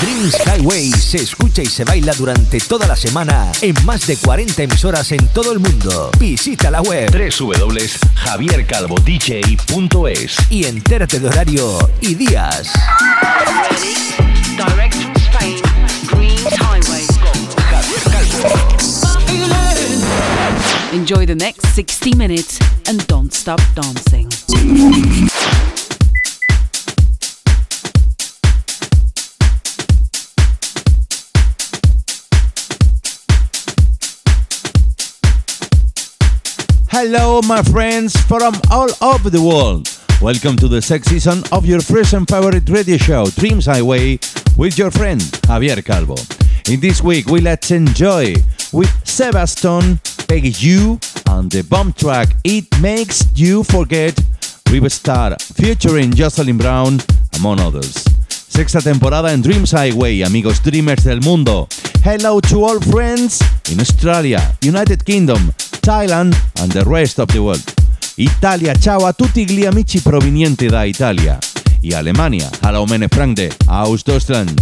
Dreams Highway se escucha y se baila durante toda la semana en más de 40 emisoras en todo el mundo. Visita la web www.javiercalvodj.es y entérate de horario y días. Direct from Spain, Dreams Highway. Enjoy the next 60 minutes and don't stop dancing. Hello, my friends from all over the world. Welcome to the sixth season of your first and favorite radio show, Dreams Highway, with your friend Javier Calvo. In this week, we let's enjoy with Sebastian, Peggy You, and the bomb track It Makes You Forget, Riverstar, featuring Jocelyn Brown, among others. Sexta temporada en Dreams Highway, amigos dreamers del mundo. Hello to all friends in Australia, United Kingdom, Thailand and the rest of the world. Italia, ciao a tutti gli amici provenienti da Italia. Y Alemania, hallo meine Freunde aus Deutschland.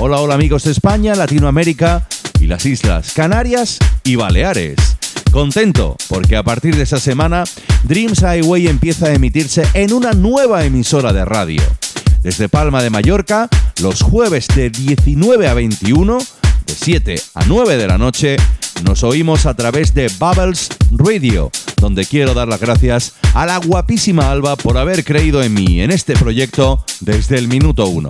Hola, hola amigos de España, Latinoamérica y las Islas Canarias y Baleares. Contento porque a partir de esa semana Dreams Highway empieza a emitirse en una nueva emisora de radio. Desde Palma de Mallorca, los jueves de 19 a 21, de 7 a 9 de la noche, nos oímos a través de Bubbles Radio, donde quiero dar las gracias a la guapísima Alba por haber creído en mí en este proyecto desde el minuto 1.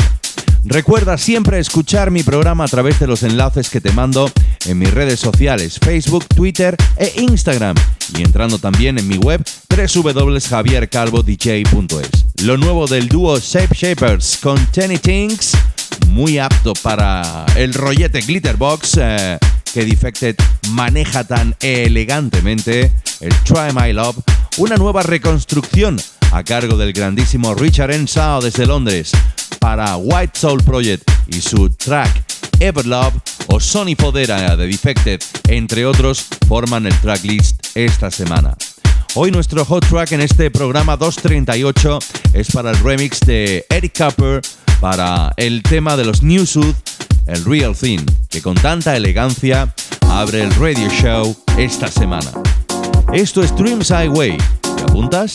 Recuerda siempre escuchar mi programa a través de los enlaces que te mando en mis redes sociales, Facebook, Twitter e Instagram, y entrando también en mi web www.javiercalvodj.es. Lo nuevo del dúo Shape Shapers con Tenny Things, muy apto para el rollete Glitterbox eh, que Defected maneja tan elegantemente, el Try My Love, una nueva reconstrucción a cargo del grandísimo Richard Ensao desde Londres para White Soul Project y su track Everlove o Sony Fodera de Defected, entre otros, forman el tracklist esta semana. Hoy nuestro hot track en este programa 238 es para el remix de Eric Cooper para el tema de los New Sooth, el Real Thing, que con tanta elegancia abre el radio show esta semana. Esto es Dreams Highway. ¿Te apuntas?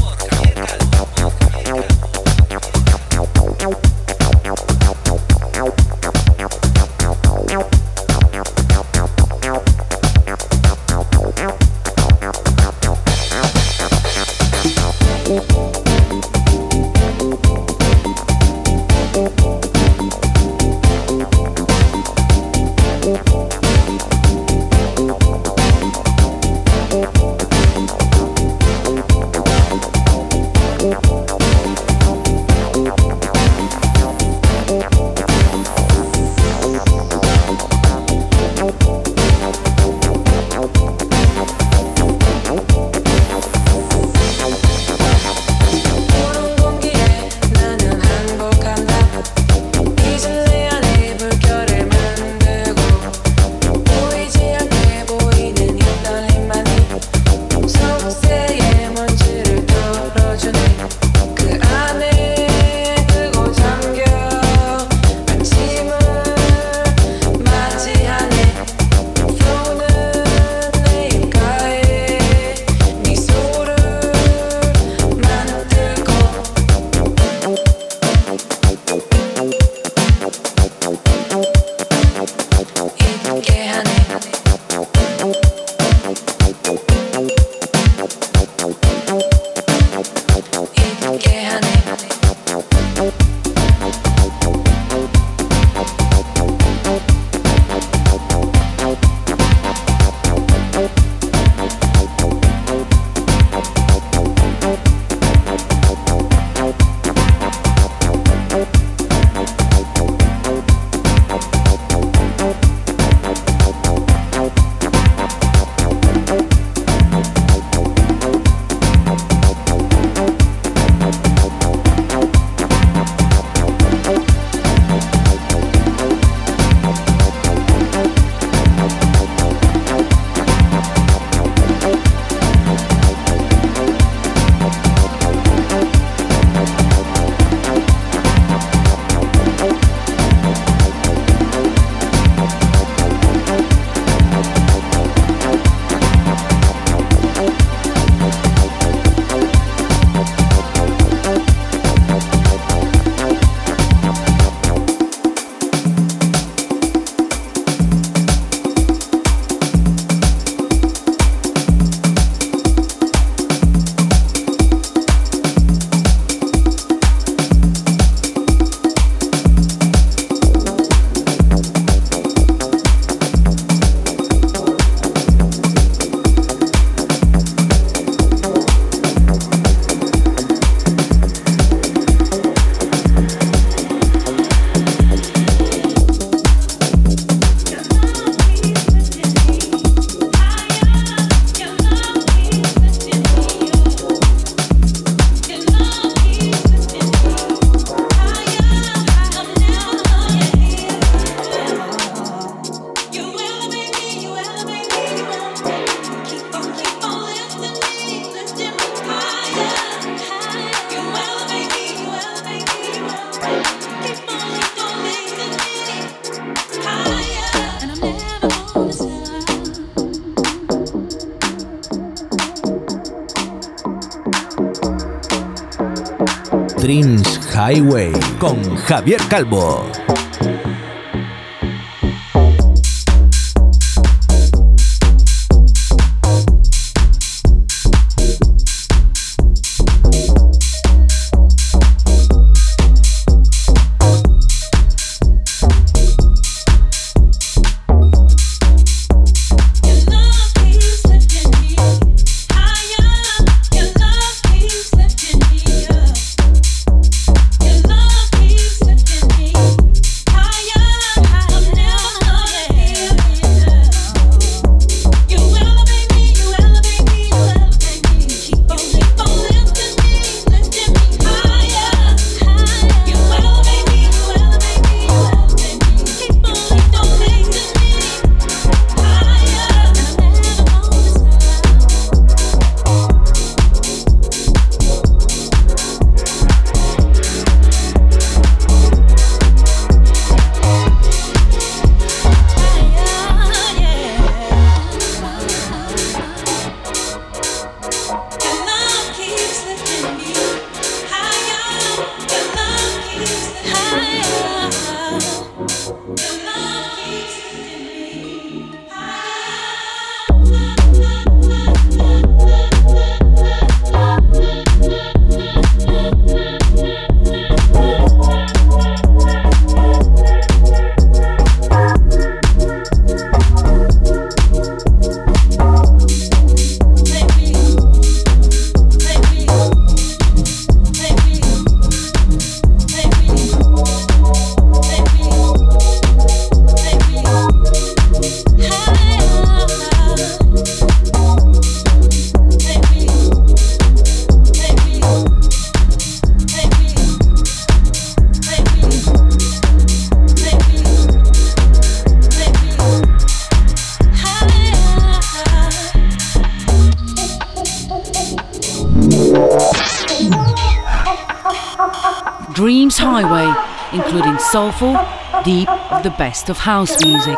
Dreams Highway con Javier Calvo. Soulful, deep, of the best of house music.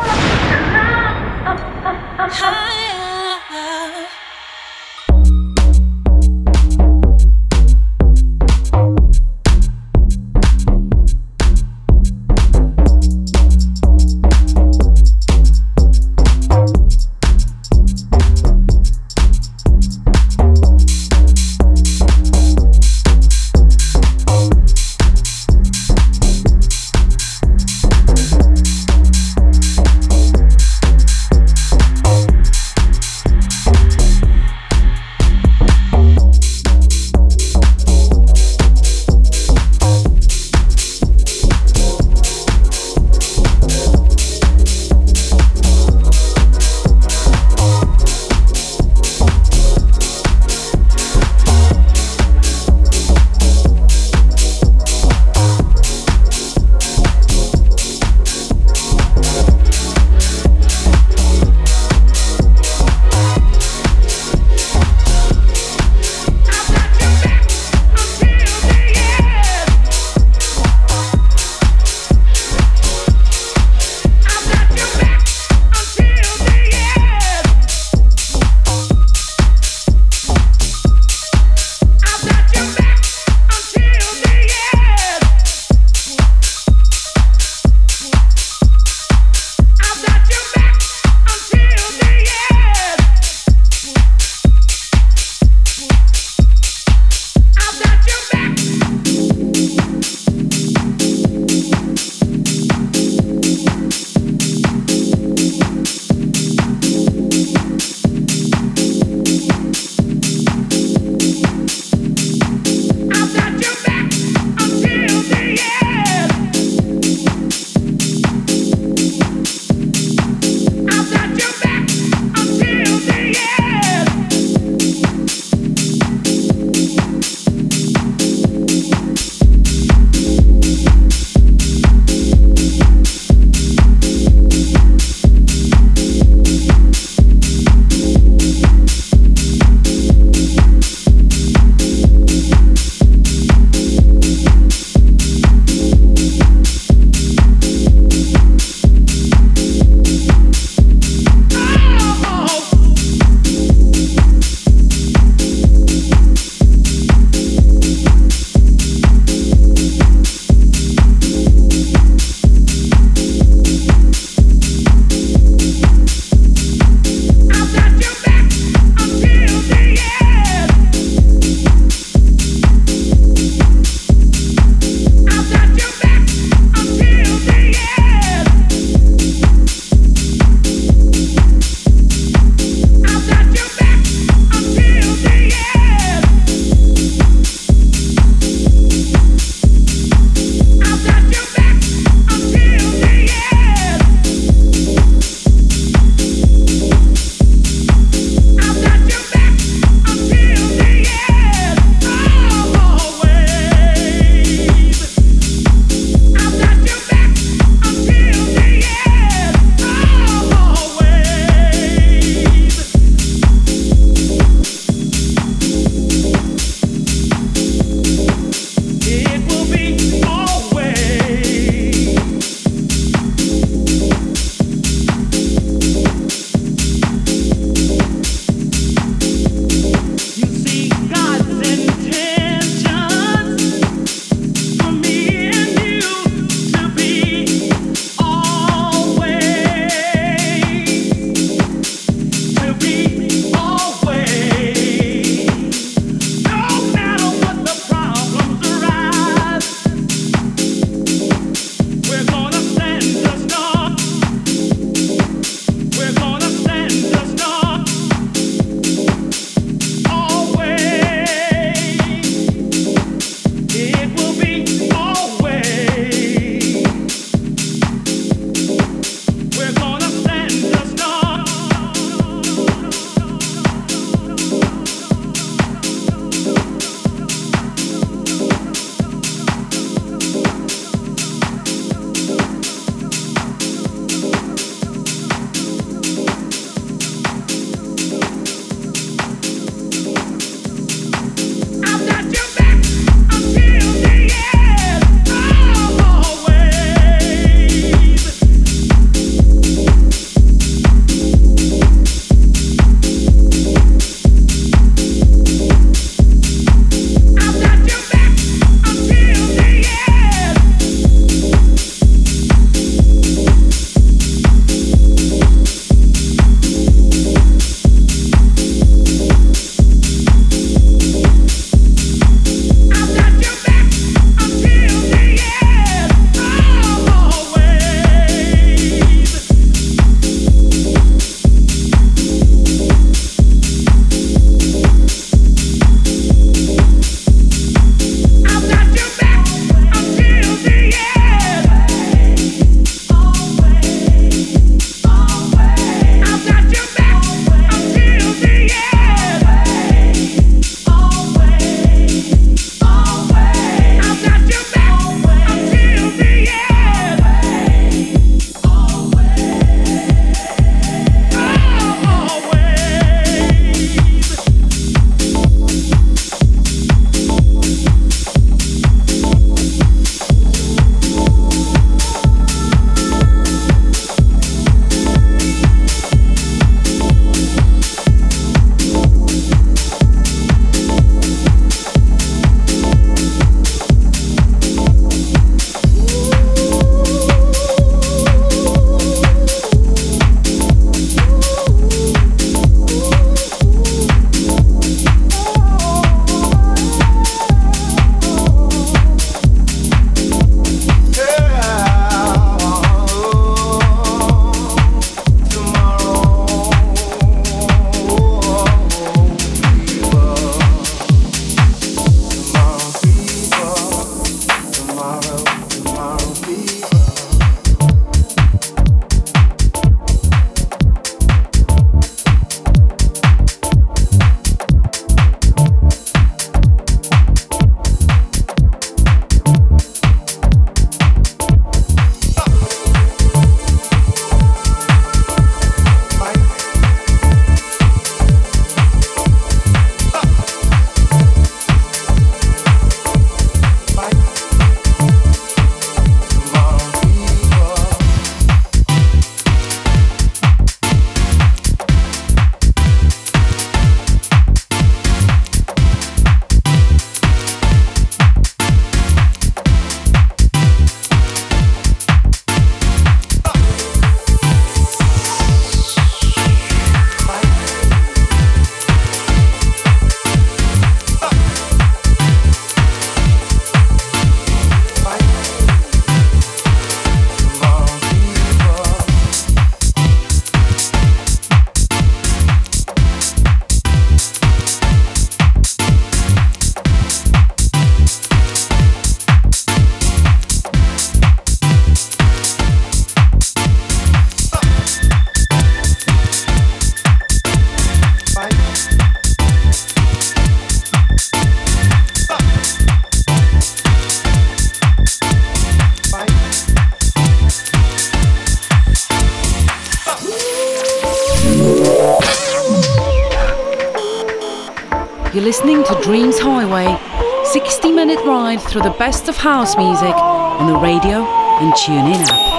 Through the best of house music on the radio and TuneIn app.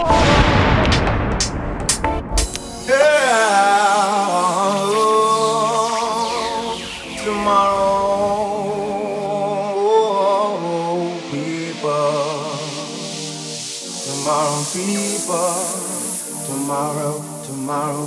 tomorrow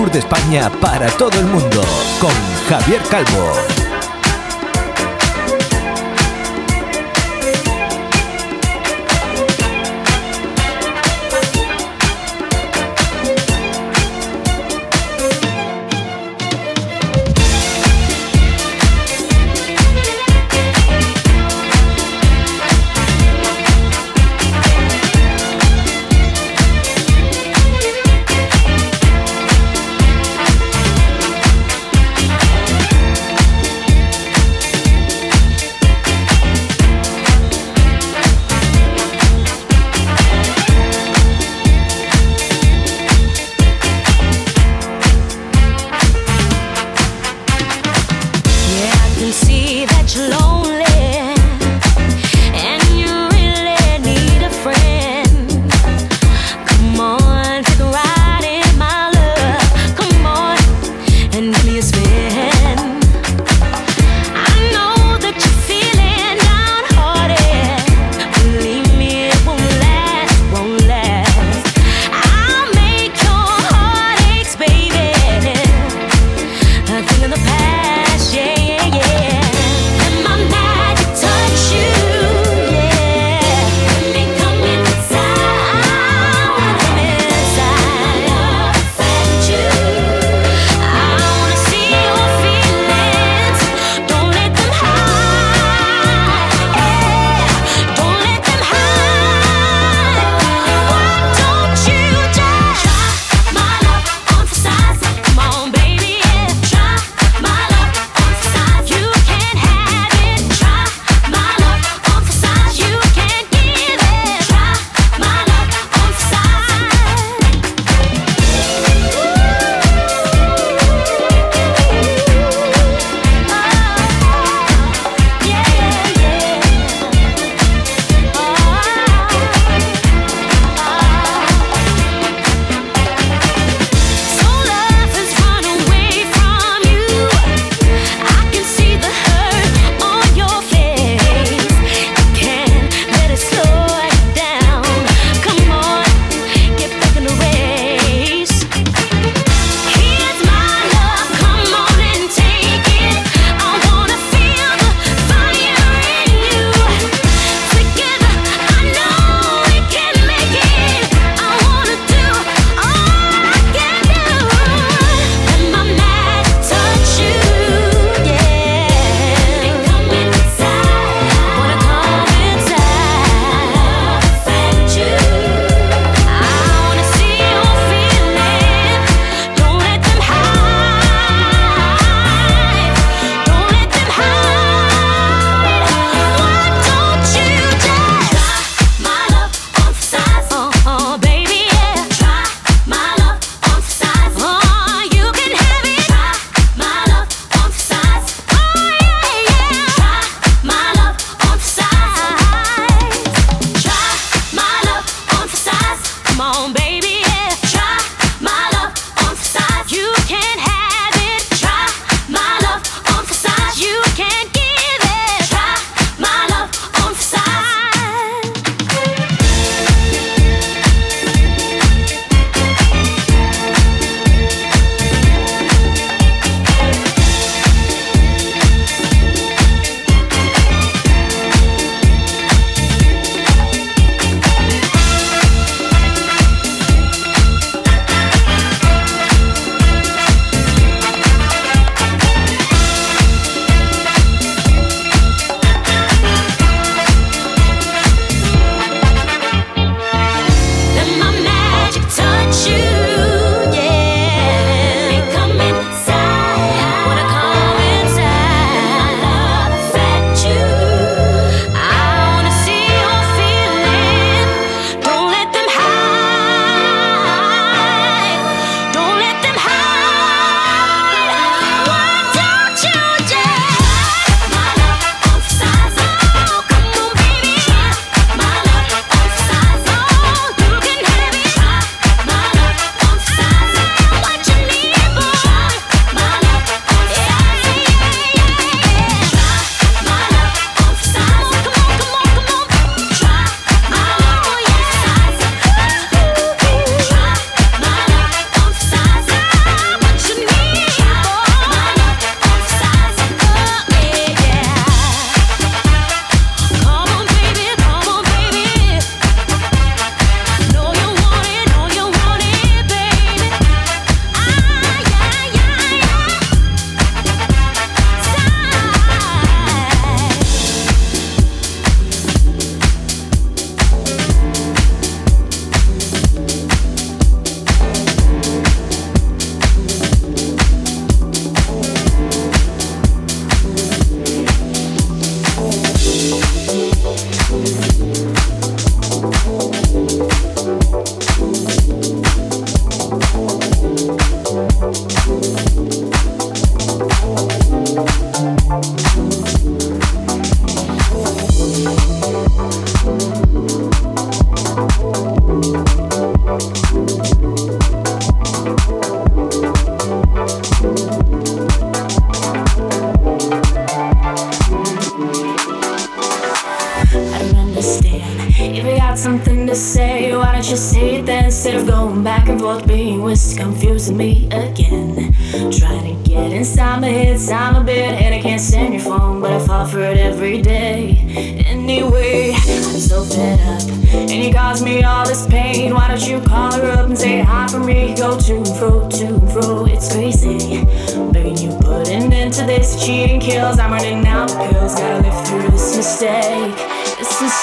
sur de España para todo el mundo con Javier Calvo.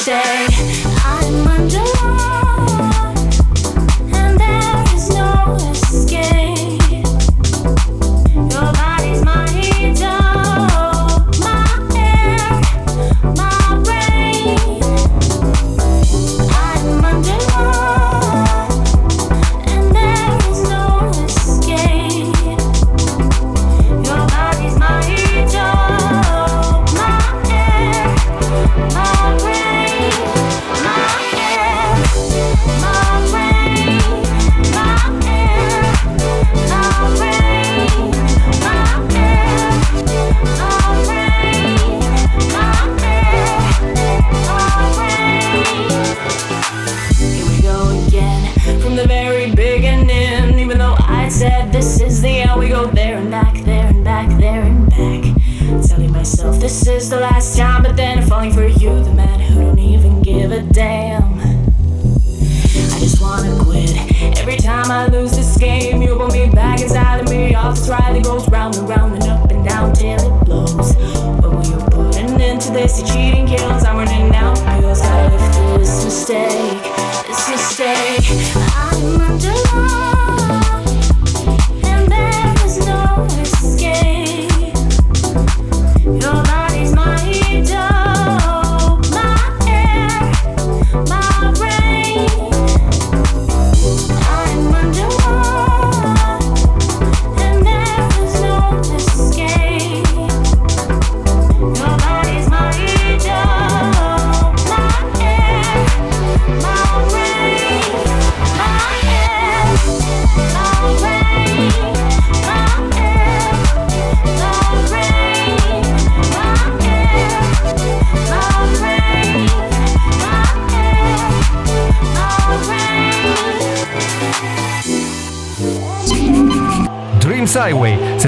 This hope this is the last time, but then I'm falling for you, the man who don't even give a damn. I just wanna quit. Every time I lose this game, you pull me back inside of me. All this ride that goes round and round and up and down till it blows. But when you putting into this? You're cheating kills.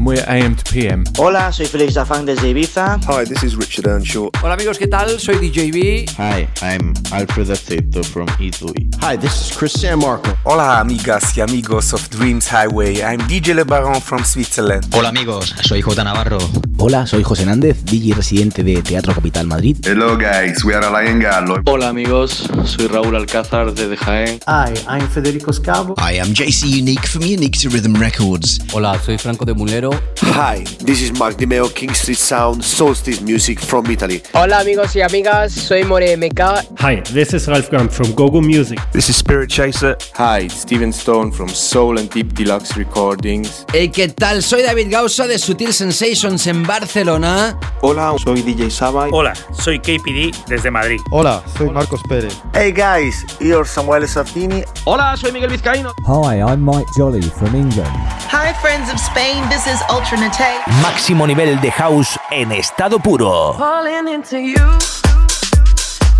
And we're AM to PM. Hola, soy Felix Zafang desde Ibiza. Hi, this is Richard Earnshaw. Hola amigos, ¿qué tal? Soy DJB. Hi, I'm Alfredo Aceto from Italy. Hi, this is Chris San Marco. Hola amigas y amigos of Dreams Highway. I'm DJ Le Baron from Switzerland. Hola amigos, soy J Navarro. Hola, soy José Nández, DJ residente de Teatro Capital Madrid. Hello guys, we are Alain Gallo. Hola amigos, soy Raúl Alcázar desde Jaén. Hi, I'm Federico Scavo. I am JC Unique from Unique to Rhythm Records. Hola, soy Franco de Mulero. Hi, this is Mark Dimeo, King Street Sound, Solstice Music from Italy. Hola amigos y amigas, soy More MK. Hi, this is Ralph Graham from Gogo Music. This is Spirit Chaser. Hi, Steven Stone from Soul and Deep Deluxe Recordings. Hey, ¿qué tal? Soy David Gausa de Sutil Sensations en Barcelona. Hola, soy DJ Saba. Hola, soy KPD desde Madrid. Hola, soy Marcos Pérez. Hey guys, you're Samuel Sartini. Hola, soy Miguel Vizcaíno. Hi, I'm Mike Jolly from England. Hi friends of Spain, this is Ultra Nate. Máximo nivel de house en estado puro. Falling into you.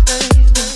That's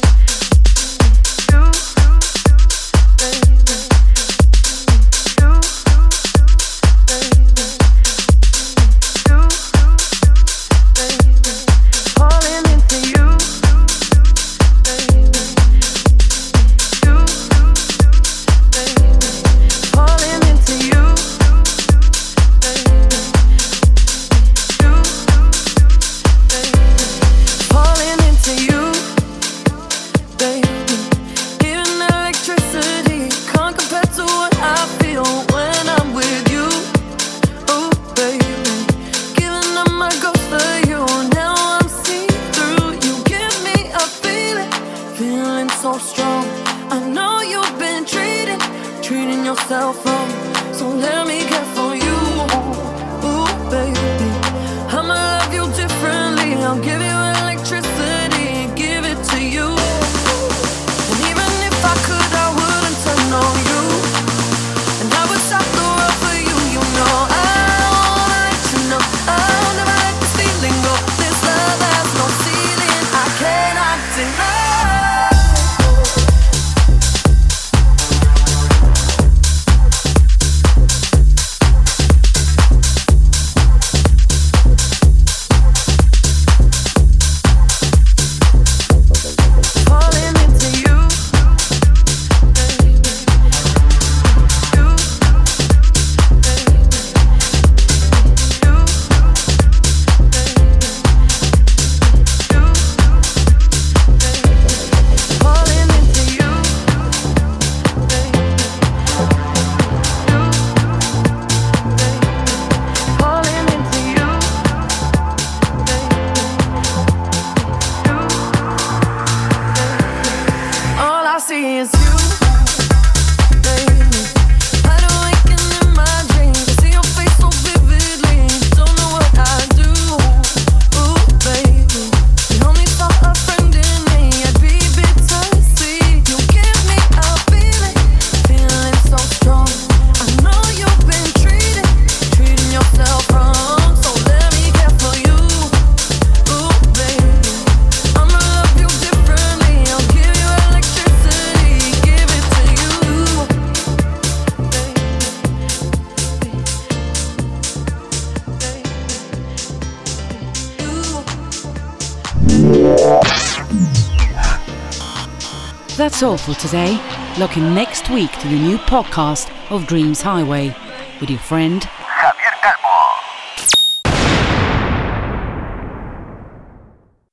today. Looking next week to the new podcast of Dreams Highway with your friend